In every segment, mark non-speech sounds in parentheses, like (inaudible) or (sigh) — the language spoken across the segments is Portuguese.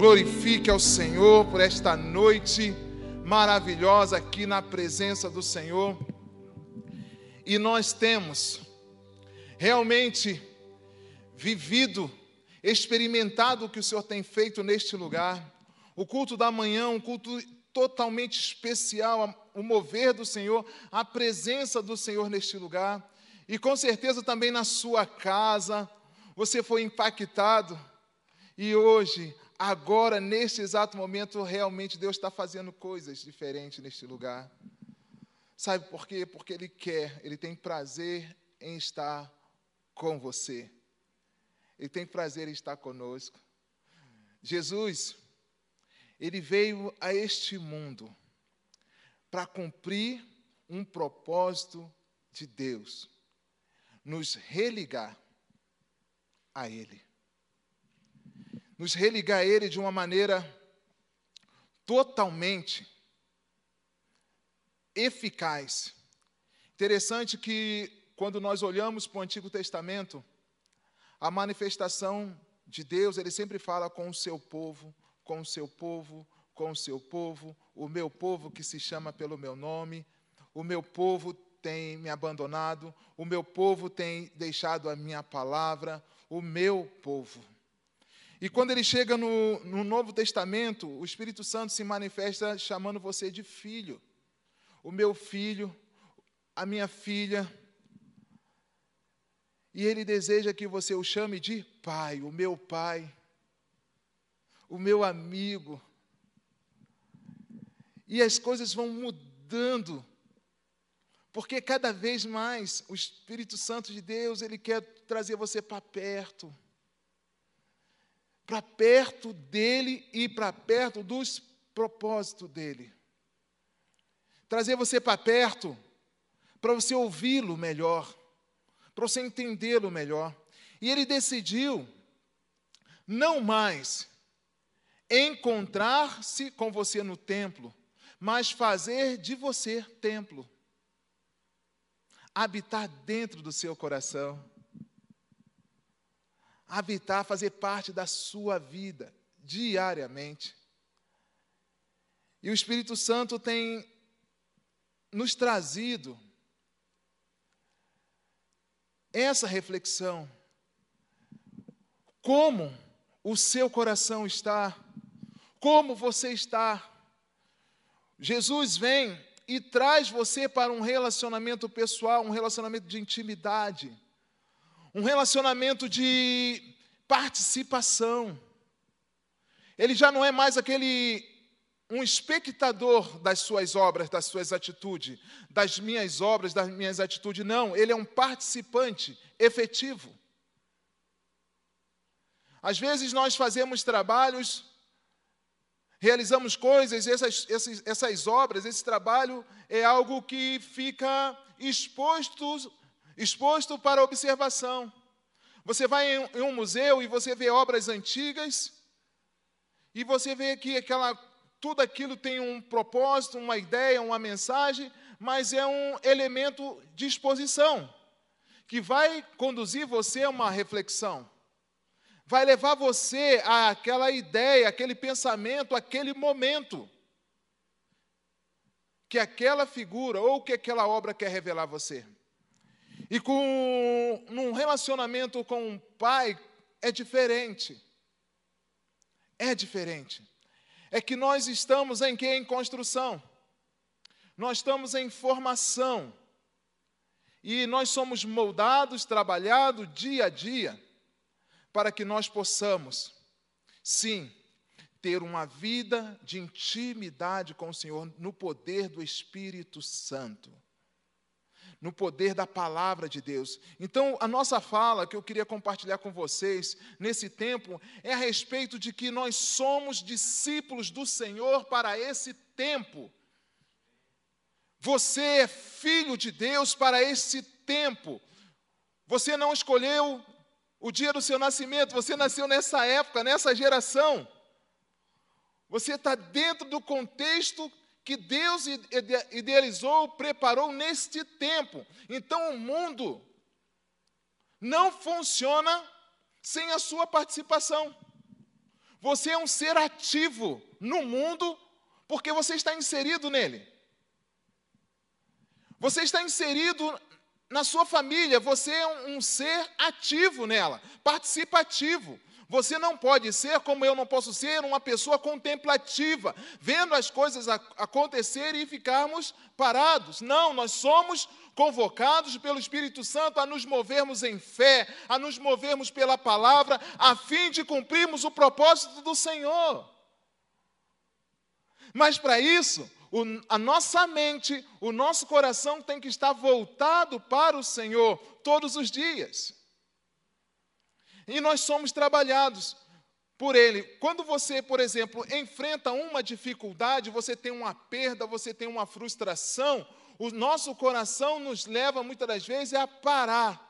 glorifique ao Senhor por esta noite maravilhosa aqui na presença do Senhor. E nós temos realmente vivido, experimentado o que o Senhor tem feito neste lugar. O culto da manhã, um culto totalmente especial, o mover do Senhor, a presença do Senhor neste lugar. E com certeza também na sua casa, você foi impactado. E hoje, agora, neste exato momento, realmente Deus está fazendo coisas diferentes neste lugar. Sabe por quê? Porque Ele quer, Ele tem prazer em estar com você. Ele tem prazer em estar conosco. Jesus, Ele veio a este mundo para cumprir um propósito de Deus, nos religar a Ele. Nos religar a Ele de uma maneira totalmente eficaz. Interessante que quando nós olhamos para o Antigo Testamento, a manifestação de Deus, ele sempre fala com o seu povo, com o seu povo, com o seu povo, o meu povo que se chama pelo meu nome, o meu povo tem me abandonado, o meu povo tem deixado a minha palavra, o meu povo. E quando ele chega no, no Novo Testamento, o Espírito Santo se manifesta chamando você de filho. O meu filho, a minha filha. E ele deseja que você o chame de pai, o meu pai, o meu amigo, e as coisas vão mudando. Porque cada vez mais o Espírito Santo de Deus, ele quer trazer você para perto. Para perto dele e para perto dos propósitos dele. Trazer você para perto para você ouvi-lo melhor, para você entendê-lo melhor. E ele decidiu não mais encontrar-se com você no templo, mas fazer de você templo. Habitar dentro do seu coração. Habitar, fazer parte da sua vida diariamente. E o Espírito Santo tem nos trazido essa reflexão. Como o seu coração está? Como você está? Jesus vem e traz você para um relacionamento pessoal, um relacionamento de intimidade, um relacionamento de participação. Ele já não é mais aquele um espectador das suas obras, das suas atitudes, das minhas obras, das minhas atitudes. Não, ele é um participante efetivo. Às vezes nós fazemos trabalhos realizamos coisas, essas, essas, essas obras, esse trabalho é algo que fica exposto, exposto para observação. Você vai em, um museu e você vê obras antigas, e você vê que aquela, tudo aquilo tem um propósito, uma ideia, uma mensagem, mas é um elemento de exposição, que vai conduzir você a uma reflexão vai levar você àquela ideia, aquele pensamento, aquele momento que aquela figura ou que aquela obra quer revelar a você. E com num relacionamento com o pai é diferente. É diferente. É que nós estamos em que em construção. Nós estamos em formação. E nós somos moldados, trabalhados dia a dia para que nós possamos, sim, ter uma vida de intimidade com o Senhor no poder do Espírito Santo, no poder da palavra de Deus. Então, a nossa fala que eu queria compartilhar com vocês nesse tempo é a respeito de que nós somos discípulos do Senhor para esse tempo. Você é filho de Deus para esse tempo. Você não escolheu o dia do seu nascimento, você nasceu nessa época, nessa geração. Você está dentro do contexto que Deus idealizou, preparou neste tempo. Então o mundo não funciona sem a sua participação. Você é um ser ativo no mundo porque você está inserido nele. Você está inserido na sua família, você é um, ser ativo nela, participativo. Você não pode ser, como eu não posso ser, uma pessoa contemplativa, vendo as coisas acontecer e ficarmos parados. Não, nós somos convocados pelo Espírito Santo a nos movermos em fé, a nos movermos pela palavra, a fim de cumprirmos o propósito do Senhor. Mas para isso, o, a nossa mente, o nosso coração tem que estar voltado para o Senhor todos os dias. E nós somos trabalhados por Ele. Quando você, por exemplo, enfrenta uma dificuldade, você tem uma perda, você tem uma frustração, o nosso coração nos leva muitas das vezes a parar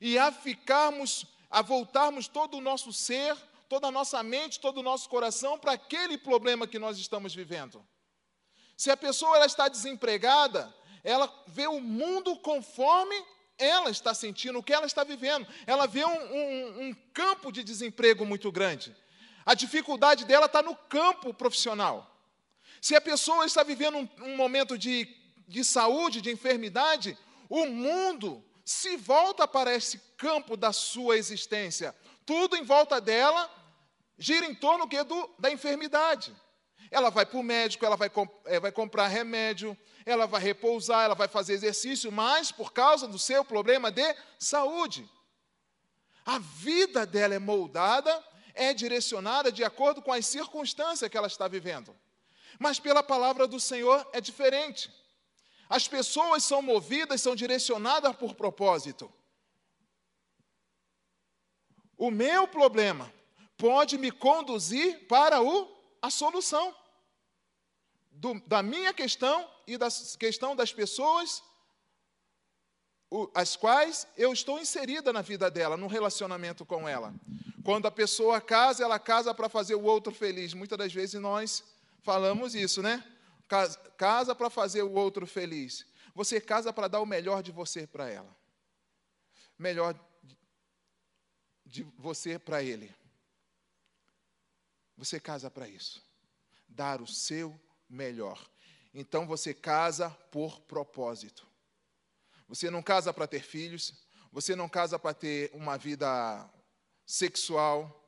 e a ficarmos, a voltarmos todo o nosso ser, toda a nossa mente, todo o nosso coração para aquele problema que nós estamos vivendo. Se a pessoa ela está desempregada, ela vê o mundo conforme ela está sentindo, o que ela está vivendo. Ela vê um, um, um campo de desemprego muito grande. A dificuldade dela está no campo profissional. Se a pessoa está vivendo um, um momento de, de saúde, de enfermidade, o mundo se volta para esse campo da sua existência. Tudo em volta dela gira em torno do, da enfermidade. Ela vai para o médico, ela vai, é, vai comprar remédio, ela vai repousar, ela vai fazer exercício, mas por causa do seu problema de saúde. A vida dela é moldada, é direcionada de acordo com as circunstâncias que ela está vivendo. Mas pela palavra do Senhor é diferente. As pessoas são movidas, são direcionadas por propósito. O meu problema pode me conduzir para o, a solução do, da minha questão e da questão das pessoas as quais eu estou inserida na vida dela, no relacionamento com ela. Quando a pessoa casa, ela casa para fazer o outro feliz. Muitas das vezes nós falamos isso, né? Casa para fazer o outro feliz. Você casa para dar o melhor de você para ela. Melhor de você para ele. Você casa para isso. Dar o seu melhor. Então você casa por propósito. Você não casa para ter filhos, você não casa para ter uma vida sexual,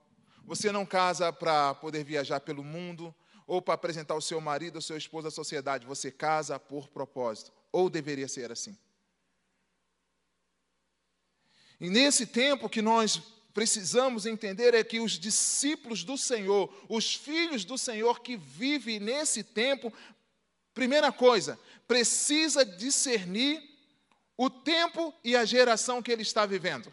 você não casa para poder viajar pelo mundo ou para apresentar o seu marido ou seu esposo à sociedade, você casa por propósito, ou deveria ser assim. E nesse tempo que nós precisamos entender é que os discípulos do Senhor, os filhos do Senhor que vivem nesse tempo, primeira coisa, precisa discernir o tempo e a geração que ele está vivendo.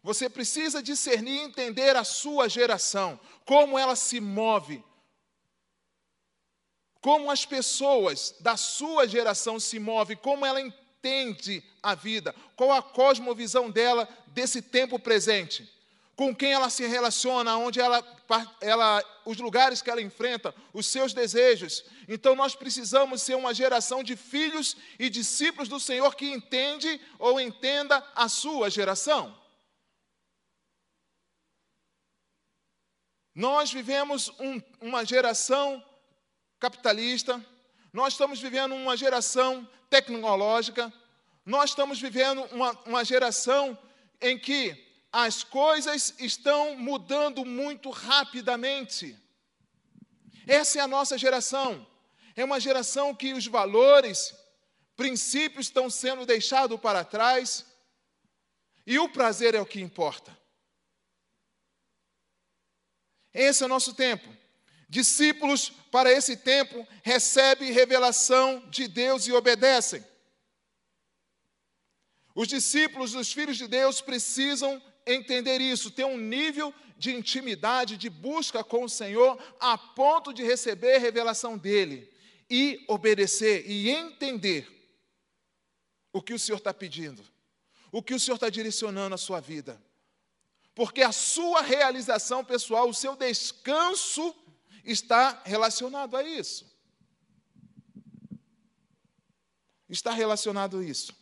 Você precisa discernir e entender a sua geração, como ela se move, como as pessoas da sua geração se movem, como ela entende a vida, qual a cosmovisão dela desse tempo presente, com quem ela se relaciona, onde ela, ela, os lugares que ela enfrenta, os seus desejos. Então nós precisamos ser uma geração de filhos e discípulos do Senhor que entende ou entenda a sua geração. Nós vivemos um, uma geração capitalista, nós estamos vivendo uma geração tecnológica, nós estamos vivendo uma, uma geração em que as coisas estão mudando muito rapidamente. Essa é a nossa geração. É uma geração que os valores, princípios estão sendo deixados para trás e o prazer é o que importa. Esse é o nosso tempo. Discípulos, para esse tempo, recebem revelação de Deus e obedecem. Os discípulos, os filhos de Deus, precisam entender isso, ter um nível de intimidade, de busca com o Senhor, a ponto de receber revelação dele e obedecer e entender o que o Senhor está pedindo, o que o Senhor está direcionando a sua vida. Porque a sua realização pessoal, o seu descanso está relacionado a isso. Está relacionado a isso.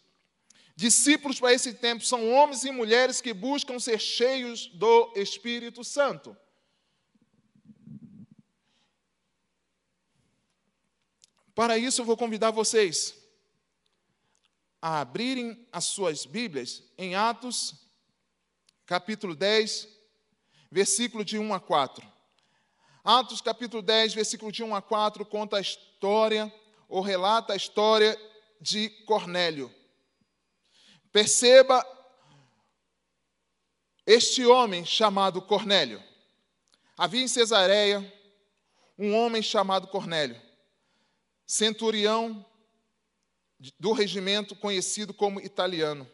Discípulos para esse tempo são homens e mulheres que buscam ser cheios do Espírito Santo. Para isso, eu vou convidar vocês a abrirem as suas Bíblias em Atos, capítulo 10, versículo de 1 a 4. Atos, capítulo 10, versículo de 1 a 4, conta a história, ou relata a história de Cornélio. Perceba este homem chamado Cornélio. Havia em Cesareia um homem chamado Cornélio, centurião do regimento conhecido como italiano.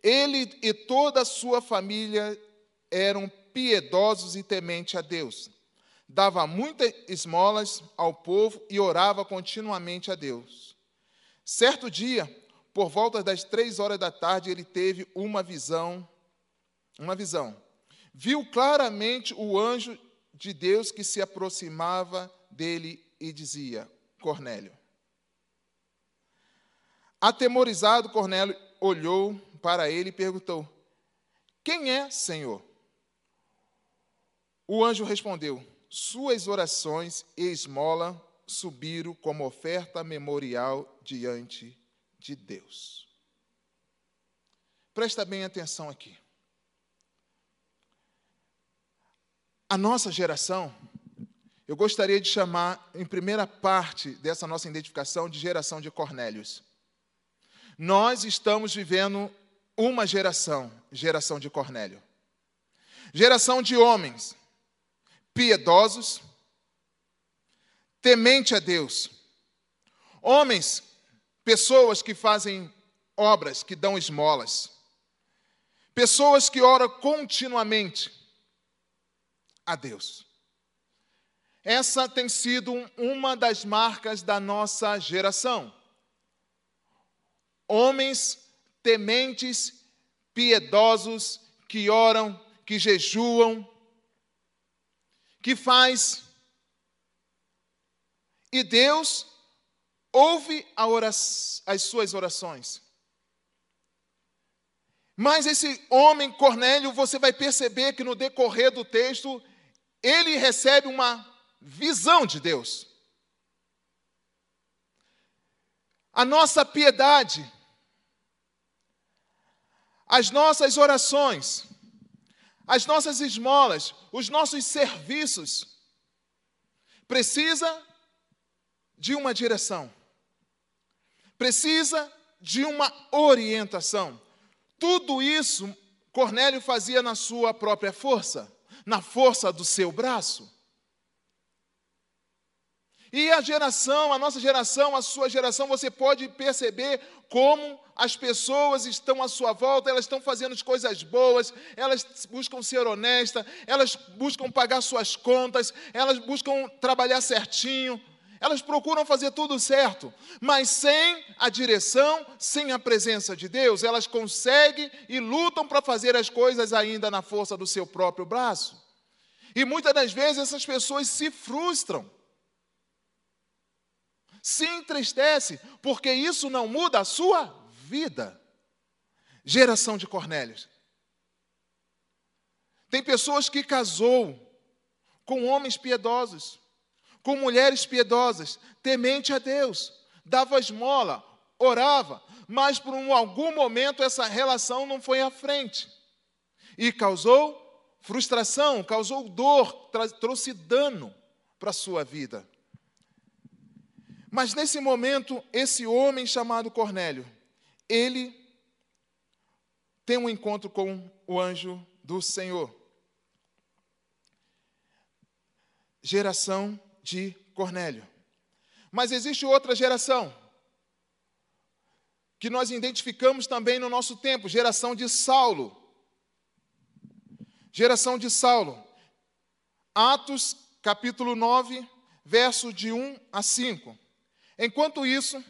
Ele e toda a sua família eram piedosos e tementes a Deus. Dava muitas esmolas ao povo e orava continuamente a Deus. Certo dia, por volta das três horas da tarde, ele teve uma visão, uma visão. Viu claramente o anjo de Deus que se aproximava dele e dizia: Cornélio. Atemorizado, Cornélio olhou para ele e perguntou: Quem é, Senhor? O anjo respondeu: Suas orações e esmola subiram como oferta memorial diante de Deus. Presta bem atenção aqui. A nossa geração, eu gostaria de chamar, em primeira parte dessa nossa identificação, de geração de Cornélios. Nós estamos vivendo uma geração, geração de Cornélio. Geração de homens piedosos, temente a Deus. Homens, pessoas que fazem obras, que dão esmolas. Pessoas que oram continuamente a Deus. Essa tem sido uma das marcas da nossa geração homens tementes, piedosos, que oram, que jejuam, que faz. E Deus ouve as suas orações. Mas esse homem Cornélio, você vai perceber que no decorrer do texto, ele recebe uma visão de Deus. A nossa piedade, as nossas orações, as nossas esmolas, os nossos serviços, precisa de uma direção, precisa de uma orientação. Tudo isso Cornélio fazia na sua própria força, na força do seu braço. E a geração, a nossa geração, a sua geração, você pode perceber como as pessoas estão à sua volta, elas estão fazendo as coisas boas, elas buscam ser honestas, elas buscam pagar suas contas, elas buscam trabalhar certinho, elas procuram fazer tudo certo, mas sem a direção, sem a presença de Deus, elas conseguem e lutam para fazer as coisas ainda na força do seu próprio braço. E muitas das vezes essas pessoas se frustram se entristece, porque isso não muda a sua vida. Geração de Cornélios. Tem pessoas que casou com homens piedosos, com mulheres piedosas, temente a Deus, dava esmola, orava, mas por um, algum momento essa relação não foi à frente e causou frustração, causou dor, trouxe dano para a sua vida. Mas nesse momento, esse homem chamado Cornélio, ele tem um encontro com o anjo do Senhor. Geração de Cornélio. Mas existe outra geração que nós identificamos também no nosso tempo, geração de Saulo. Geração de Saulo. Atos, capítulo 9, verso de 1 a 5. Enquanto isso,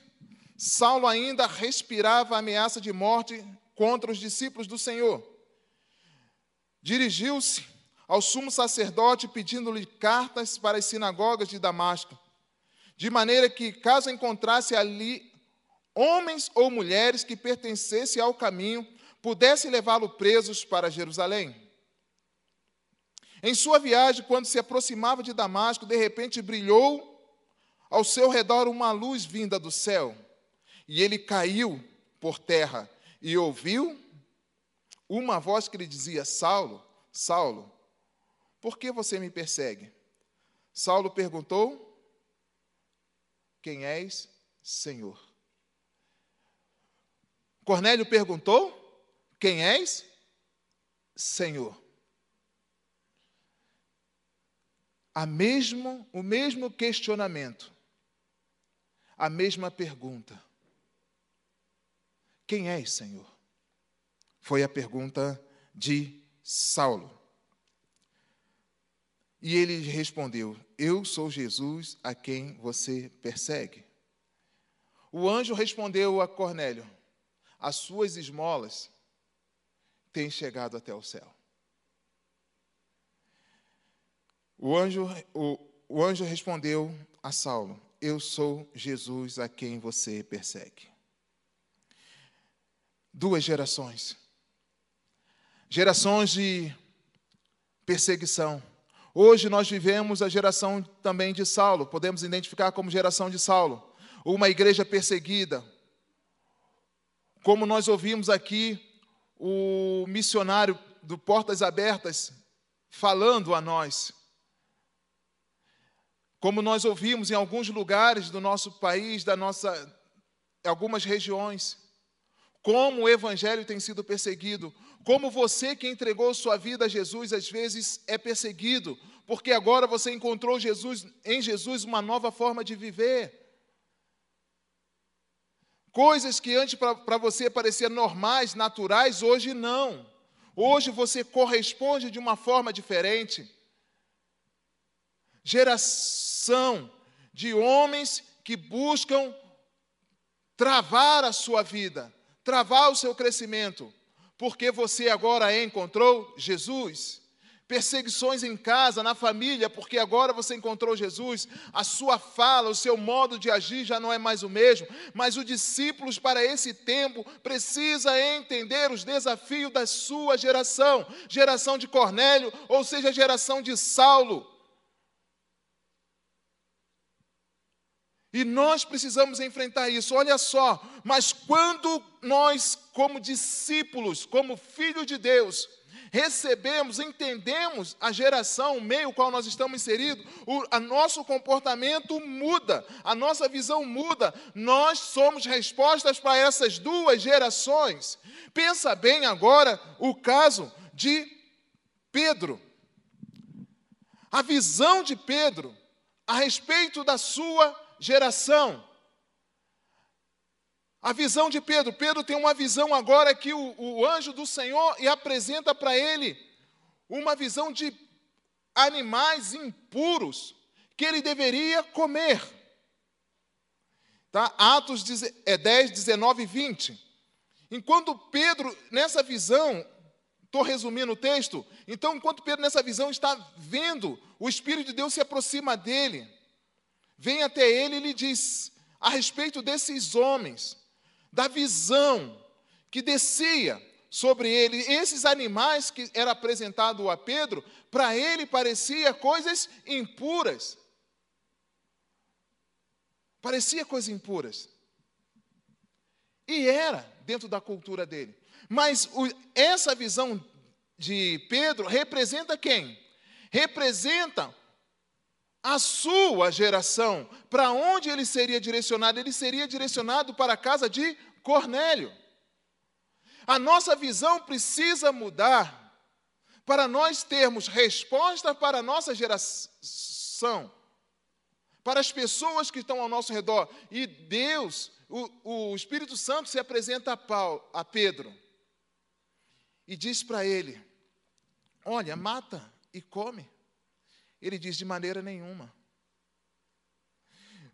Saulo ainda respirava a ameaça de morte contra os discípulos do Senhor. Dirigiu-se ao sumo sacerdote pedindo-lhe cartas para as sinagogas de Damasco, de maneira que, caso encontrasse ali homens ou mulheres que pertencessem ao caminho, pudesse levá-lo presos para Jerusalém. Em sua viagem, quando se aproximava de Damasco, de repente brilhou ao seu redor uma luz vinda do céu, e ele caiu por terra e ouviu uma voz que lhe dizia: Saulo, Saulo, por que você me persegue? Saulo perguntou: Quem és, Senhor? Cornélio perguntou: Quem és, Senhor? A mesmo, o mesmo questionamento, a mesma pergunta. Quem és, Senhor? Foi a pergunta de Saulo. E ele respondeu: Eu sou Jesus a quem você persegue. O anjo respondeu a Cornélio: As suas esmolas têm chegado até o céu. O anjo, o, o anjo respondeu a Saulo: Eu sou Jesus a quem você persegue. Duas gerações. Gerações de perseguição. Hoje nós vivemos a geração também de Saulo, podemos identificar como geração de Saulo, uma igreja perseguida. Como nós ouvimos aqui o missionário do Portas Abertas falando a nós. Como nós ouvimos em alguns lugares do nosso país, da nossa algumas regiões, como o evangelho tem sido perseguido, como você que entregou sua vida a Jesus às vezes é perseguido, porque agora você encontrou Jesus em Jesus uma nova forma de viver. Coisas que antes para você pareciam normais, naturais, hoje não. Hoje você corresponde de uma forma diferente geração de homens que buscam travar a sua vida, travar o seu crescimento, porque você agora encontrou Jesus. Perseguições em casa, na família, porque agora você encontrou Jesus, a sua fala, o seu modo de agir já não é mais o mesmo, mas os discípulos para esse tempo precisa entender os desafios da sua geração, geração de Cornélio, ou seja, geração de Saulo. E nós precisamos enfrentar isso. Olha só, mas quando nós, como discípulos, como filhos de Deus, recebemos, entendemos a geração, o meio qual nós estamos inseridos, o a nosso comportamento muda, a nossa visão muda. Nós somos respostas para essas duas gerações. Pensa bem agora o caso de Pedro. A visão de Pedro a respeito da sua geração. A visão de Pedro. Pedro tem uma visão agora que o, o anjo do Senhor e apresenta para ele uma visão de animais impuros que ele deveria comer. Tá? Atos 10, 19 e 20. Enquanto Pedro, nessa visão, estou resumindo o texto, então, enquanto Pedro, nessa visão, está vendo, o Espírito de Deus se aproxima dele vem até ele e lhe diz a respeito desses homens, da visão que descia sobre ele, esses animais que era apresentado a Pedro, para ele parecia coisas impuras. Parecia coisas impuras. E era dentro da cultura dele. Mas o, essa visão de Pedro representa quem? Representa a sua geração. Para onde ele seria direcionado? Ele seria direcionado para a casa de Cornélio. A nossa visão precisa mudar para nós termos resposta para a nossa geração, para as pessoas que estão ao nosso redor. E Deus, o, o Espírito Santo se apresenta a, Paulo, a Pedro e diz para ele: Olha, mata e come. Ele diz: de maneira nenhuma.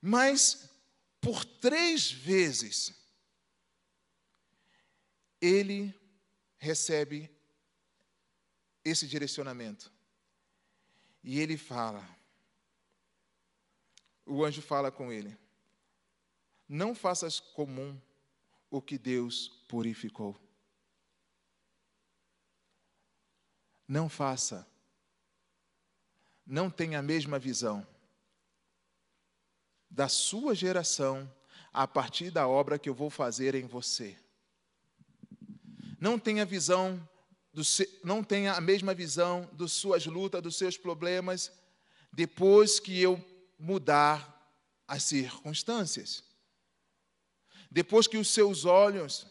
Mas, por três vezes, ele recebe esse direcionamento. E ele fala, o anjo fala com ele: Não faças comum o que Deus purificou. Não faça não tem a mesma visão. da sua geração a partir da obra que eu vou fazer em você. Não tenha visão, do, não tenha a mesma visão das suas lutas, dos seus problemas, depois que eu mudar as circunstâncias. Depois que os seus olhos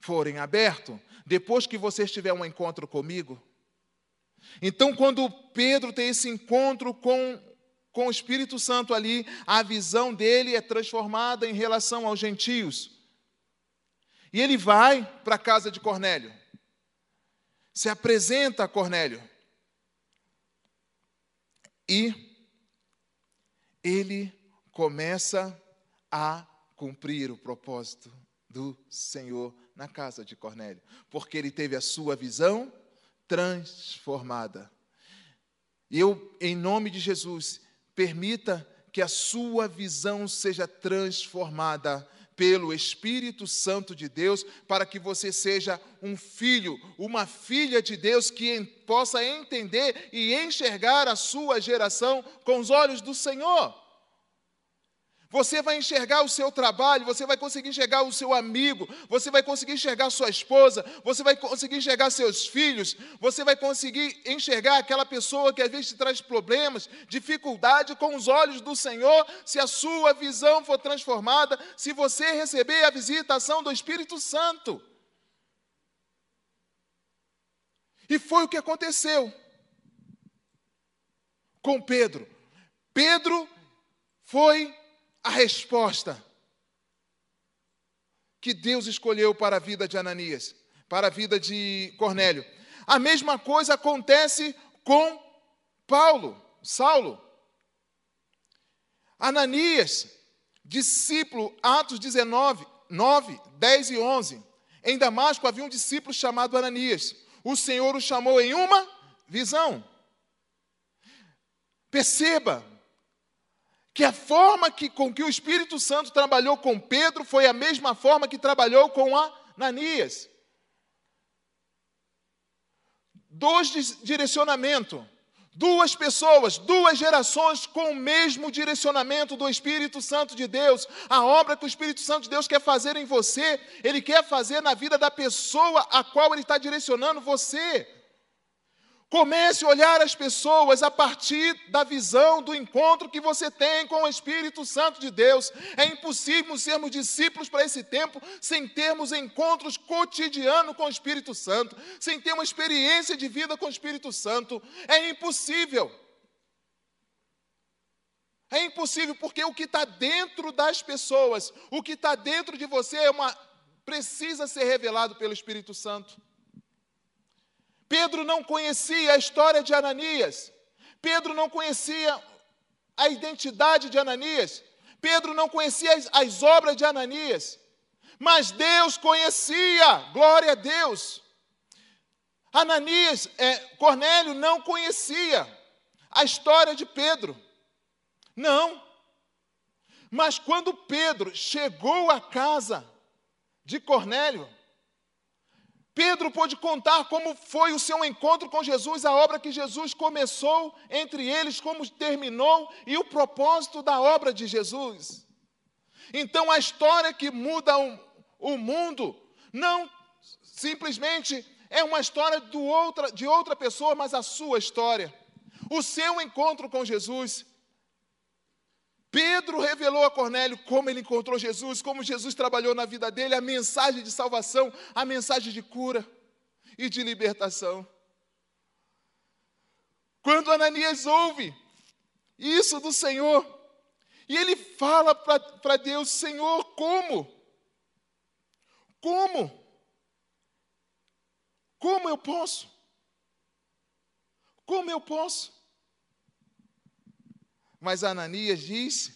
forem abertos, depois que você tiver um encontro comigo. Então, quando Pedro tem esse encontro com, com o Espírito Santo ali, a visão dele é transformada em relação aos gentios. E ele vai para a casa de Cornélio, se apresenta a Cornélio. E ele começa a cumprir o propósito do Senhor na casa de Cornélio, porque ele teve a sua visão transformada. Eu, em nome de Jesus, permita que a sua visão seja transformada pelo Espírito Santo de Deus, para que você seja um filho, uma filha de Deus que possa entender e enxergar a sua geração com os olhos do Senhor. Você vai enxergar o seu trabalho, você vai conseguir enxergar o seu amigo, você vai conseguir enxergar sua esposa, você vai conseguir enxergar seus filhos, você vai conseguir enxergar aquela pessoa que às vezes te traz problemas, dificuldade com os olhos do Senhor, se a sua visão for transformada, se você receber a visitação do Espírito Santo. E foi o que aconteceu com Pedro. Pedro foi a resposta que Deus escolheu para a vida de Ananias, para a vida de Cornélio. A mesma coisa acontece com Paulo, Saulo. Ananias, discípulo, Atos 19, 9, 10 e 11. Em Damasco havia um discípulo chamado Ananias. O Senhor o chamou em uma visão. Perceba, que a forma que, com que o Espírito Santo trabalhou com Pedro foi a mesma forma que trabalhou com Ananias. Dois direcionamento, duas pessoas, duas gerações com o mesmo direcionamento do Espírito Santo de Deus. A obra que o Espírito Santo de Deus quer fazer em você, ele quer fazer na vida da pessoa a qual ele está direcionando você. Comece a olhar as pessoas a partir da visão do encontro que você tem com o Espírito Santo de Deus. É impossível sermos discípulos para esse tempo sem termos encontros cotidianos com o Espírito Santo, sem ter uma experiência de vida com o Espírito Santo. É impossível. É impossível porque o que está dentro das pessoas, o que está dentro de você é uma precisa ser revelado pelo Espírito Santo. Pedro não conhecia a história de Ananias. Pedro não conhecia a identidade de Ananias. Pedro não conhecia as, as obras de Ananias. Mas Deus conhecia, glória a Deus. Ananias, é, Cornélio não conhecia a história de Pedro. Não. Mas quando Pedro chegou à casa de Cornélio, Pedro pôde contar como foi o seu encontro com Jesus, a obra que Jesus começou entre eles, como terminou e o propósito da obra de Jesus. Então, a história que muda o, o mundo não simplesmente é uma história outra, de outra pessoa, mas a sua história. O seu encontro com Jesus Pedro revelou a Cornélio como ele encontrou Jesus, como Jesus trabalhou na vida dele, a mensagem de salvação, a mensagem de cura e de libertação. Quando Ananias ouve isso do Senhor, e ele fala para Deus: Senhor, como? Como? Como eu posso? Como eu posso? Mas Ananias disse: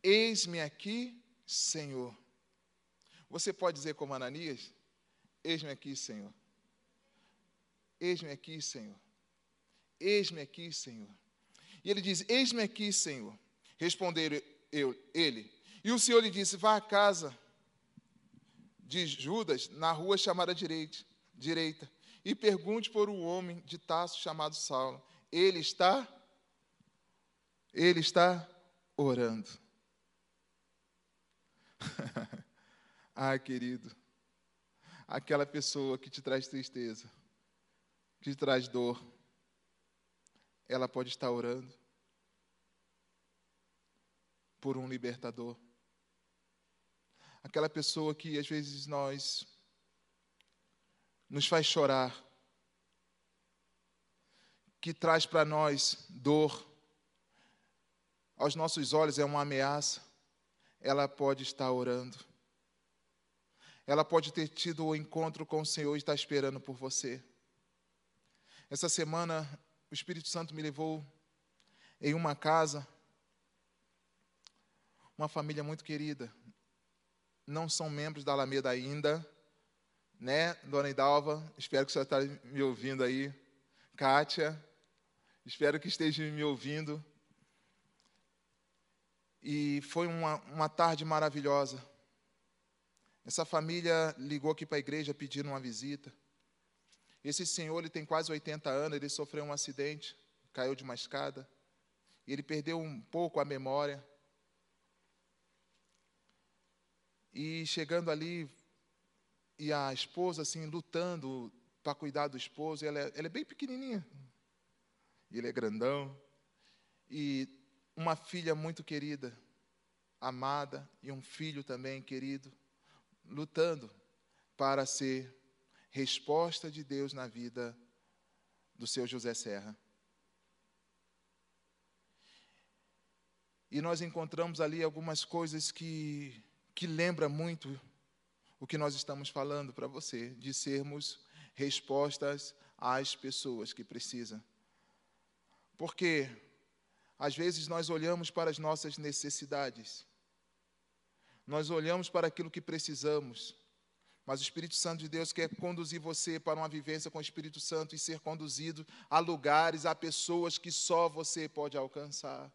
Eis-me aqui, Senhor. Você pode dizer como Ananias? Eis-me aqui, Senhor. Eis-me aqui, Senhor. Eis-me aqui, Senhor. E ele diz: Eis-me aqui, Senhor. Responderam eu, ele. E o Senhor lhe disse: Vá à casa de Judas, na rua chamada direita, direita, e pergunte por um homem de Taço chamado Saulo. Ele está ele está orando. (laughs) ah, querido, aquela pessoa que te traz tristeza, que te traz dor, ela pode estar orando por um libertador. Aquela pessoa que às vezes nós nos faz chorar, que traz para nós dor, aos nossos olhos é uma ameaça, ela pode estar orando. Ela pode ter tido o um encontro com o Senhor e está esperando por você. Essa semana, o Espírito Santo me levou em uma casa, uma família muito querida. Não são membros da Alameda ainda, né, dona Idalva? Espero que você está me ouvindo aí. Kátia, espero que esteja me ouvindo. E foi uma, uma tarde maravilhosa. Essa família ligou aqui para a igreja pedindo uma visita. Esse senhor ele tem quase 80 anos, ele sofreu um acidente, caiu de uma escada. E ele perdeu um pouco a memória. E chegando ali, e a esposa assim, lutando para cuidar do esposo, ela é, ela é bem pequenininha. E ele é grandão. E uma filha muito querida, amada, e um filho também querido, lutando para ser resposta de Deus na vida do seu José Serra. E nós encontramos ali algumas coisas que, que lembra muito o que nós estamos falando para você, de sermos respostas às pessoas que precisam. Porque às vezes nós olhamos para as nossas necessidades, nós olhamos para aquilo que precisamos, mas o Espírito Santo de Deus quer conduzir você para uma vivência com o Espírito Santo e ser conduzido a lugares, a pessoas que só você pode alcançar.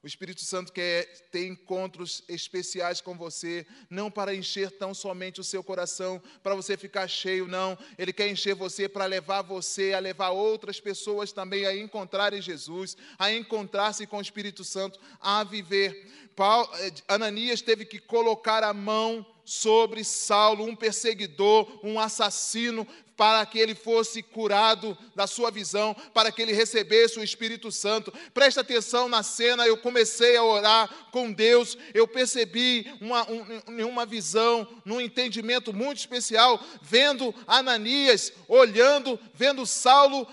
O Espírito Santo quer ter encontros especiais com você, não para encher tão somente o seu coração, para você ficar cheio, não. Ele quer encher você para levar você, a levar outras pessoas também a encontrarem Jesus, a encontrar-se com o Espírito Santo, a viver. Paulo, eh, Ananias teve que colocar a mão sobre Saulo, um perseguidor, um assassino, para que ele fosse curado da sua visão, para que ele recebesse o Espírito Santo. Presta atenção na cena, eu comecei a orar com Deus, eu percebi uma, um, uma visão, num entendimento muito especial, vendo Ananias, olhando, vendo Saulo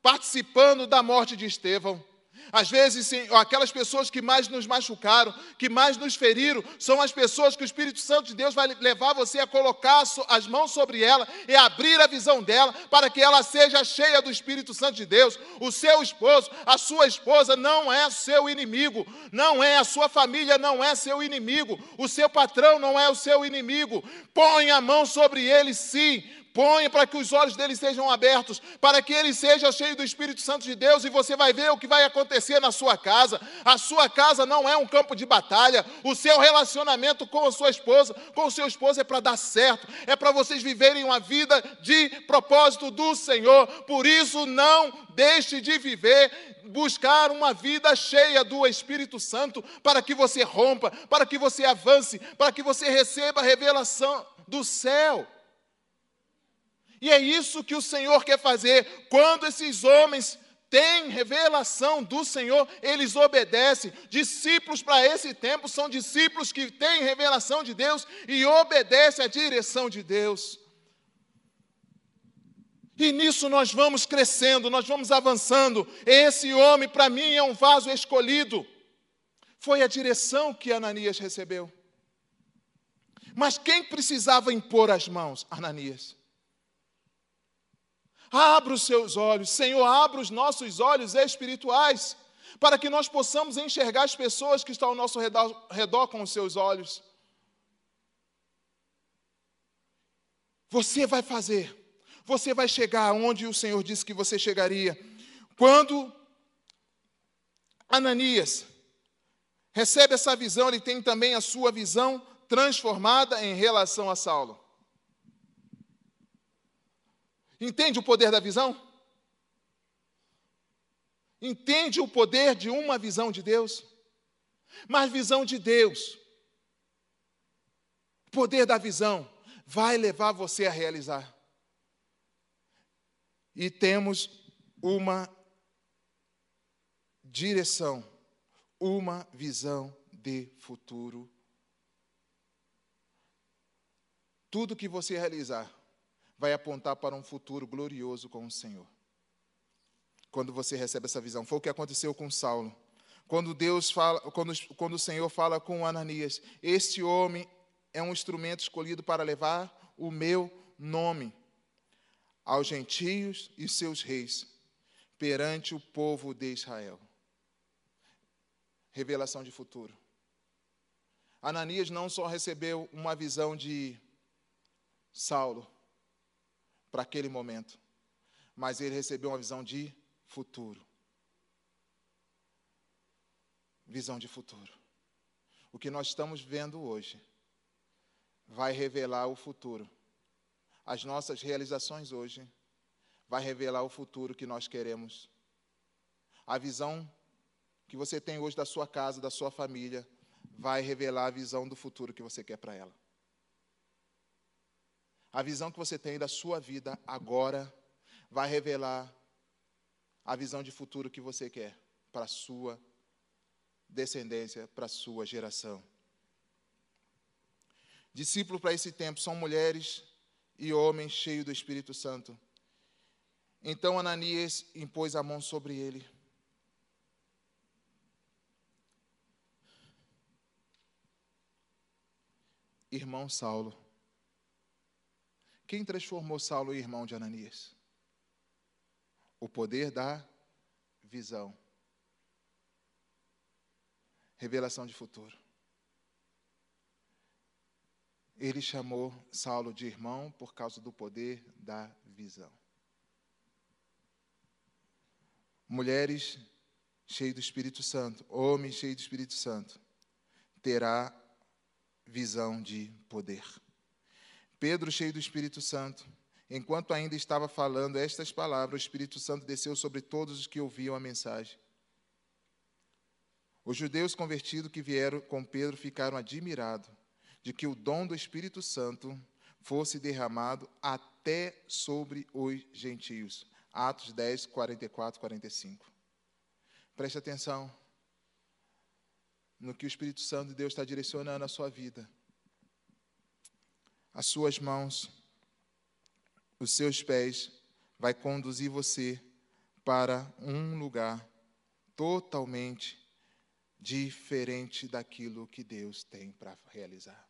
participando da morte de Estevão. Às vezes, sim, aquelas pessoas que mais nos machucaram, que mais nos feriram, são as pessoas que o Espírito Santo de Deus vai levar você a colocar as mãos sobre ela e abrir a visão dela, para que ela seja cheia do Espírito Santo de Deus. O seu esposo, a sua esposa não é seu inimigo, não é a sua família, não é seu inimigo, o seu patrão não é o seu inimigo. Põe a mão sobre ele, sim, Ponha para que os olhos dele sejam abertos, para que ele seja cheio do Espírito Santo de Deus e você vai ver o que vai acontecer na sua casa. A sua casa não é um campo de batalha. O seu relacionamento com a sua esposa, com o seu esposo é para dar certo, é para vocês viverem uma vida de propósito do Senhor. Por isso, não deixe de viver buscar uma vida cheia do Espírito Santo para que você rompa, para que você avance, para que você receba a revelação do céu. E é isso que o Senhor quer fazer. Quando esses homens têm revelação do Senhor, eles obedecem. Discípulos para esse tempo são discípulos que têm revelação de Deus e obedecem à direção de Deus. E nisso nós vamos crescendo, nós vamos avançando. Esse homem, para mim, é um vaso escolhido. Foi a direção que Ananias recebeu. Mas quem precisava impor as mãos? Ananias. Abra os seus olhos, Senhor, abra os nossos olhos espirituais, para que nós possamos enxergar as pessoas que estão ao nosso redor, redor com os seus olhos. Você vai fazer, você vai chegar onde o Senhor disse que você chegaria. Quando Ananias recebe essa visão, ele tem também a sua visão transformada em relação a Saulo. Entende o poder da visão? Entende o poder de uma visão de Deus? Mas visão de Deus, o poder da visão, vai levar você a realizar. E temos uma direção, uma visão de futuro. Tudo que você realizar vai apontar para um futuro glorioso com o Senhor. Quando você recebe essa visão, foi o que aconteceu com Saulo. Quando Deus fala, quando, quando o Senhor fala com Ananias, este homem é um instrumento escolhido para levar o meu nome aos gentios e seus reis perante o povo de Israel. Revelação de futuro. Ananias não só recebeu uma visão de Saulo para aquele momento, mas ele recebeu uma visão de futuro. Visão de futuro. O que nós estamos vendo hoje vai revelar o futuro. As nossas realizações hoje vai revelar o futuro que nós queremos. A visão que você tem hoje da sua casa, da sua família, vai revelar a visão do futuro que você quer para ela. A visão que você tem da sua vida agora vai revelar a visão de futuro que você quer para a sua descendência, para a sua geração. Discípulos para esse tempo são mulheres e homens cheios do Espírito Santo. Então Ananias impôs a mão sobre ele. Irmão Saulo. Quem transformou Saulo em irmão de Ananias? O poder da visão. Revelação de futuro. Ele chamou Saulo de irmão por causa do poder da visão. Mulheres cheias do Espírito Santo, homens cheios do Espírito Santo, terá visão de poder. Pedro, cheio do Espírito Santo, enquanto ainda estava falando estas palavras, o Espírito Santo desceu sobre todos os que ouviam a mensagem. Os judeus convertidos que vieram com Pedro ficaram admirados de que o dom do Espírito Santo fosse derramado até sobre os gentios. Atos 10, 44, 45. Preste atenção no que o Espírito Santo de Deus está direcionando a sua vida. As suas mãos, os seus pés, vai conduzir você para um lugar totalmente diferente daquilo que Deus tem para realizar.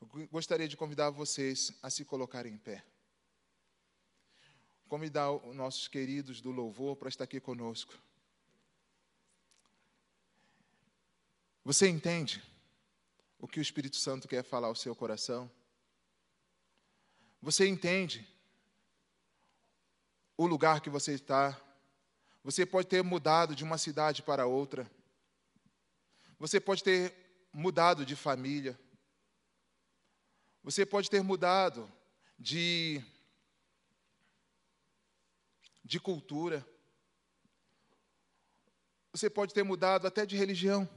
Eu gostaria de convidar vocês a se colocarem em pé. Convidar os nossos queridos do louvor para estar aqui conosco. Você entende o que o Espírito Santo quer falar ao seu coração? Você entende o lugar que você está? Você pode ter mudado de uma cidade para outra. Você pode ter mudado de família. Você pode ter mudado de, de cultura. Você pode ter mudado até de religião.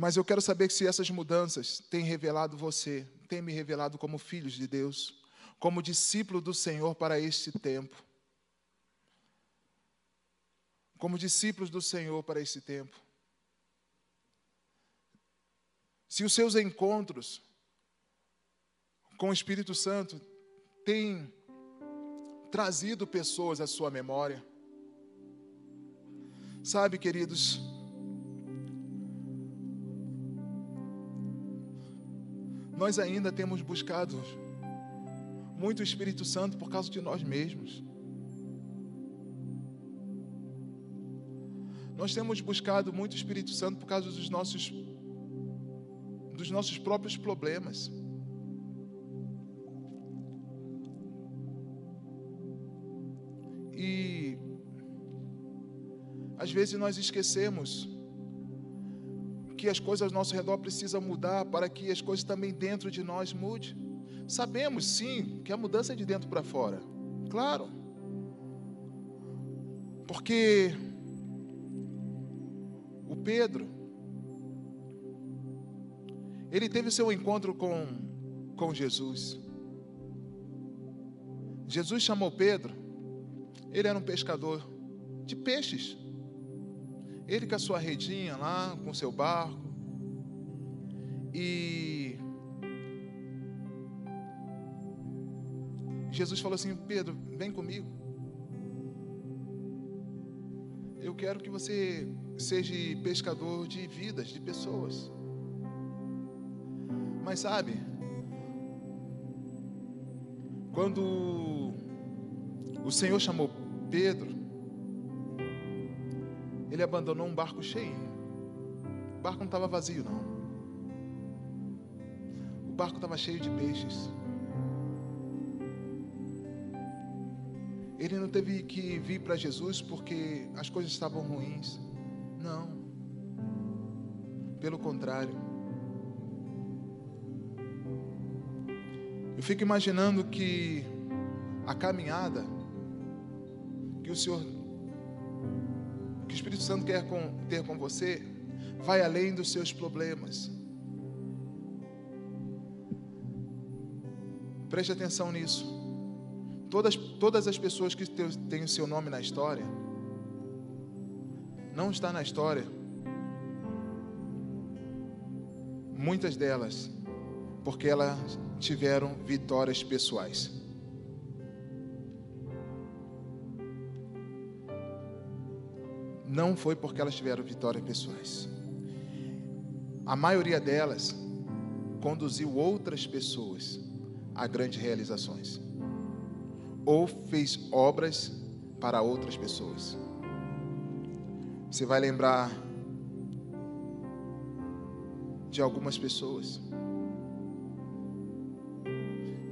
Mas eu quero saber se essas mudanças têm revelado você, têm me revelado como filhos de Deus, como discípulo do Senhor para este tempo. Como discípulos do Senhor para este tempo. Se os seus encontros com o Espírito Santo têm trazido pessoas à sua memória. Sabe, queridos, nós ainda temos buscado muito o Espírito Santo por causa de nós mesmos. Nós temos buscado muito o Espírito Santo por causa dos nossos dos nossos próprios problemas. E às vezes nós esquecemos que as coisas ao nosso redor precisam mudar para que as coisas também dentro de nós mudem. Sabemos sim que a mudança é de dentro para fora, claro. Porque Pedro, ele teve o seu encontro com, com Jesus. Jesus chamou Pedro, ele era um pescador de peixes. Ele com a sua redinha lá, com o seu barco. E Jesus falou assim: Pedro, vem comigo. Eu quero que você seja pescador de vidas, de pessoas. Mas sabe, quando o Senhor chamou Pedro, ele abandonou um barco cheio. O barco não estava vazio, não. O barco estava cheio de peixes. Ele não teve que vir para Jesus porque as coisas estavam ruins. Não. Pelo contrário. Eu fico imaginando que a caminhada que o Senhor, Espírito Santo quer com, ter com você, vai além dos seus problemas. Preste atenção nisso. Todas, todas as pessoas que têm o seu nome na história, não está na história. Muitas delas, porque elas tiveram vitórias pessoais. Não foi porque elas tiveram vitórias pessoais. A maioria delas conduziu outras pessoas a grandes realizações, ou fez obras para outras pessoas. Você vai lembrar de algumas pessoas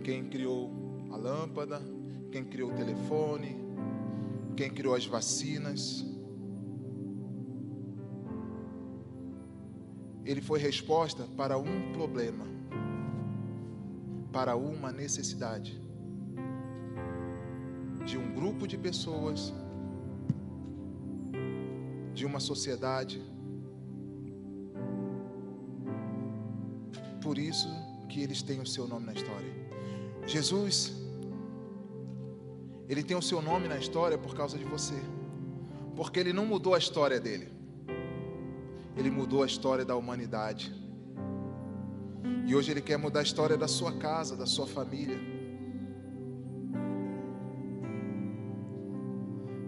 quem criou a lâmpada, quem criou o telefone, quem criou as vacinas. Ele foi resposta para um problema, para uma necessidade de um grupo de pessoas, de uma sociedade. Por isso que eles têm o seu nome na história. Jesus, ele tem o seu nome na história por causa de você, porque ele não mudou a história dele, ele mudou a história da humanidade. E hoje ele quer mudar a história da sua casa, da sua família.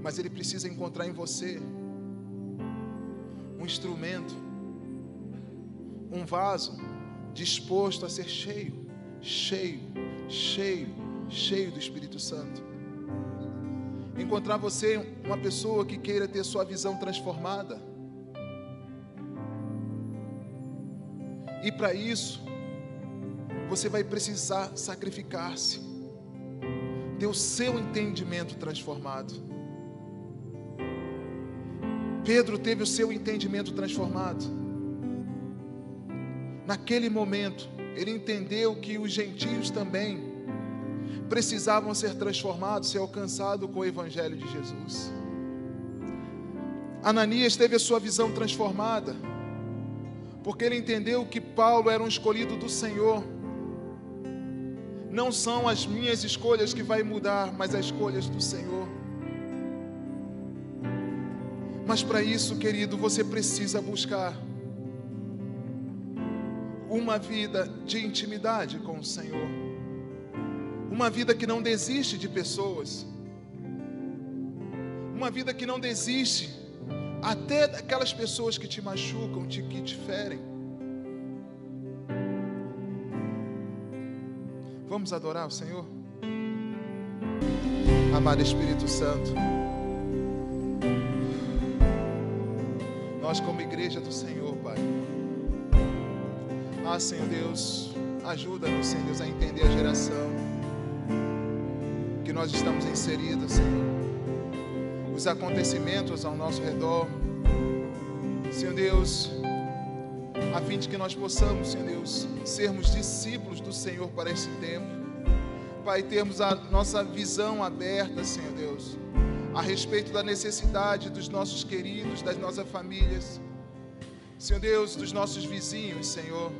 Mas ele precisa encontrar em você um instrumento, um vaso disposto a ser cheio, cheio cheio, cheio do Espírito Santo. Encontrar você uma pessoa que queira ter sua visão transformada. E para isso, você vai precisar sacrificar-se, ter o seu entendimento transformado. Pedro teve o seu entendimento transformado. Naquele momento, ele entendeu que os gentios também precisavam ser transformados, ser alcançados com o Evangelho de Jesus. Ananias teve a sua visão transformada, porque ele entendeu que Paulo era um escolhido do Senhor. Não são as minhas escolhas que vai mudar, mas as escolhas do Senhor. Mas para isso, querido, você precisa buscar uma vida de intimidade com o Senhor, uma vida que não desiste de pessoas, uma vida que não desiste até daquelas pessoas que te machucam, que te ferem. Vamos adorar o Senhor? Amado Espírito Santo, nós, como igreja do Senhor, Pai. Ah, Senhor Deus, ajuda-nos, Senhor Deus, a entender a geração que nós estamos inseridos, Senhor. Os acontecimentos ao nosso redor, Senhor Deus, a fim de que nós possamos, Senhor Deus, sermos discípulos do Senhor para esse tempo. Pai, termos a nossa visão aberta, Senhor Deus, a respeito da necessidade dos nossos queridos, das nossas famílias Senhor Deus, dos nossos vizinhos, Senhor.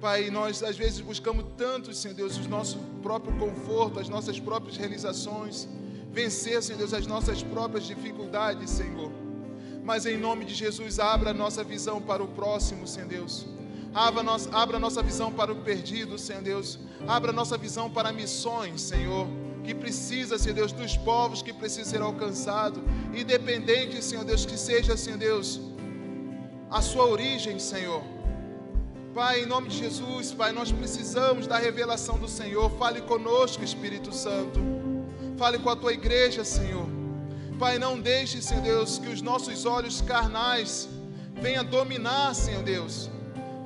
Pai, nós às vezes buscamos tanto, Senhor Deus, o nosso próprio conforto, as nossas próprias realizações, vencer, Senhor Deus, as nossas próprias dificuldades, Senhor. Mas em nome de Jesus, abra a nossa visão para o próximo, Senhor Deus. Abra, nossa, abra nossa visão para o perdido, Senhor Deus. Abra nossa visão para missões, Senhor. Que precisa, Senhor Deus, dos povos que precisa ser alcançado. Independente, Senhor Deus, que seja, Senhor Deus, a sua origem, Senhor. Pai, em nome de Jesus, Pai, nós precisamos da revelação do Senhor. Fale conosco, Espírito Santo. Fale com a tua igreja, Senhor. Pai, não deixe, Senhor Deus, que os nossos olhos carnais venham dominar, Senhor Deus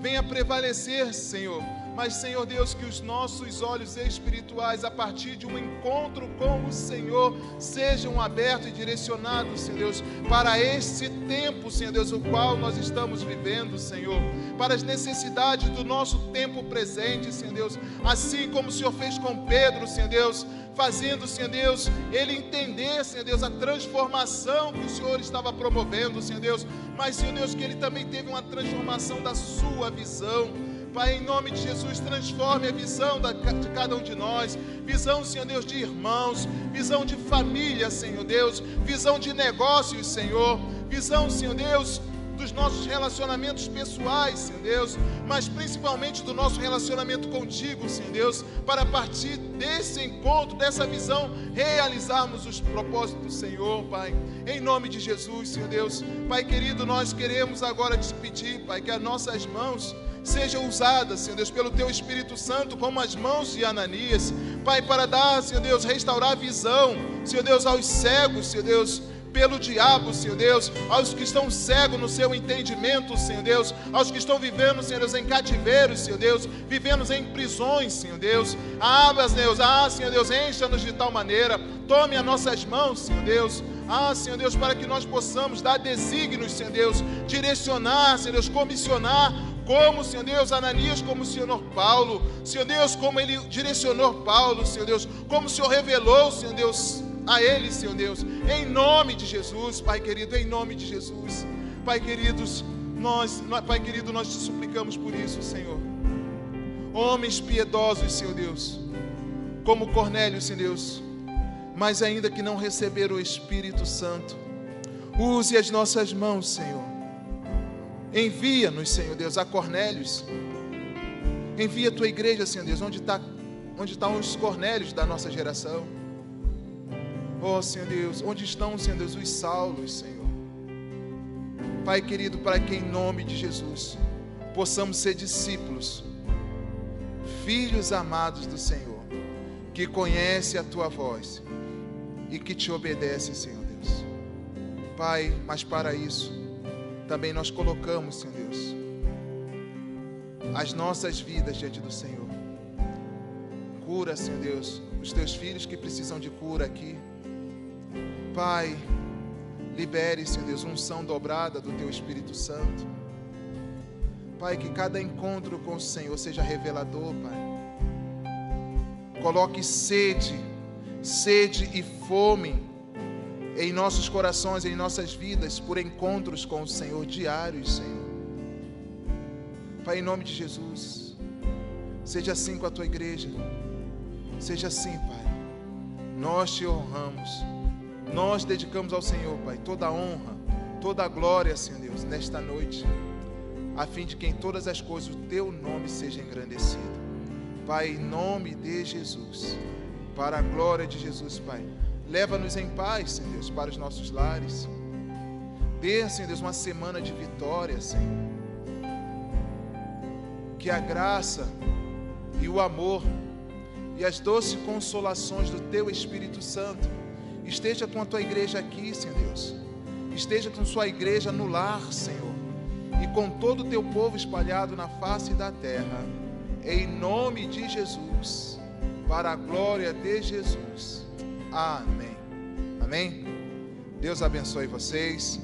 venha prevalecer, Senhor. Mas, Senhor Deus, que os nossos olhos espirituais, a partir de um encontro com o Senhor, sejam abertos e direcionados, Senhor Deus, para esse tempo, Senhor Deus, o qual nós estamos vivendo, Senhor, para as necessidades do nosso tempo presente, Senhor Deus, assim como o Senhor fez com Pedro, Senhor Deus, fazendo, Senhor Deus, ele entender, Senhor Deus, a transformação que o Senhor estava promovendo, Senhor Deus, mas, Senhor Deus, que ele também teve uma transformação da sua visão. Pai, em nome de Jesus, transforme a visão de cada um de nós, visão, Senhor Deus, de irmãos, visão de família, Senhor Deus, visão de negócios, Senhor, visão, Senhor Deus, dos nossos relacionamentos pessoais, Senhor Deus, mas principalmente do nosso relacionamento contigo, Senhor Deus, para partir desse encontro, dessa visão, realizarmos os propósitos do Senhor, Pai. Em nome de Jesus, Senhor Deus. Pai querido, nós queremos agora te pedir, Pai, que as nossas mãos sejam usadas, Senhor Deus, pelo Teu Espírito Santo, como as mãos de Ananias, Pai, para dar, Senhor Deus, restaurar a visão, Senhor Deus, aos cegos, Senhor Deus, pelo diabo, Senhor Deus, aos que estão cegos no seu entendimento, Senhor Deus, aos que estão vivendo, Senhor Deus, em cativeiro, Senhor Deus, vivendo em prisões, Senhor Deus. Abra, Deus, ah, Senhor Deus, encha-nos de tal maneira, tome as nossas mãos, Senhor Deus. Ah, Senhor Deus, para que nós possamos dar desígnios, Senhor Deus, direcionar, Senhor Deus, comissionar como, Senhor Deus, Ananias, como o Senhor Paulo, Senhor Deus, como ele direcionou Paulo, Senhor Deus, como o Senhor revelou, Senhor Deus, a Ele, Senhor Deus, em nome de Jesus, Pai querido, em nome de Jesus, Pai queridos, nós, Pai querido, nós te suplicamos por isso, Senhor. Homens piedosos, Senhor Deus, como Cornélio, Senhor Deus, mas ainda que não receberam o Espírito Santo, use as nossas mãos, Senhor. Envia-nos, Senhor Deus, a Cornélios. Envia a tua igreja, Senhor Deus, onde, está, onde estão os Cornélios da nossa geração. Oh, Senhor Deus, onde estão, Senhor Deus, os Saulos, Senhor? Pai querido, para que em nome de Jesus possamos ser discípulos, filhos amados do Senhor, que conhece a tua voz e que te obedece, Senhor Deus. Pai, mas para isso também nós colocamos, Senhor Deus, as nossas vidas diante do Senhor. Cura, Senhor Deus, os teus filhos que precisam de cura aqui. Pai, libere, Senhor Deus, unção dobrada do Teu Espírito Santo. Pai, que cada encontro com o Senhor seja revelador, Pai. Coloque sede, sede e fome em nossos corações, em nossas vidas, por encontros com o Senhor diários, Senhor. Pai, em nome de Jesus, seja assim com a tua igreja, seja assim, Pai. Nós te honramos. Nós dedicamos ao Senhor, Pai, toda a honra, toda a glória, Senhor Deus, nesta noite, a fim de que em todas as coisas o teu nome seja engrandecido. Pai, em nome de Jesus, para a glória de Jesus, Pai, leva-nos em paz, Senhor Deus, para os nossos lares. Dê, Senhor Deus, uma semana de vitória, Senhor. Que a graça e o amor e as doces consolações do Teu Espírito Santo Esteja com a tua igreja aqui, Senhor Deus. Esteja com sua igreja no lar, Senhor. E com todo o teu povo espalhado na face da terra. Em nome de Jesus. Para a glória de Jesus. Amém. Amém. Deus abençoe vocês.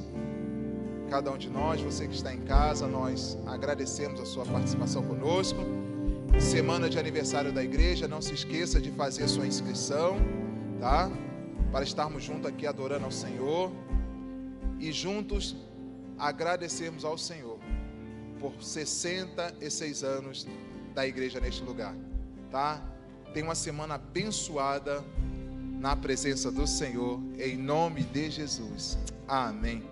Cada um de nós, você que está em casa, nós agradecemos a sua participação conosco. Semana de aniversário da igreja, não se esqueça de fazer a sua inscrição, tá? Para estarmos juntos aqui adorando ao Senhor e juntos agradecermos ao Senhor por 66 anos da igreja neste lugar, tá? Tenha uma semana abençoada na presença do Senhor, em nome de Jesus. Amém.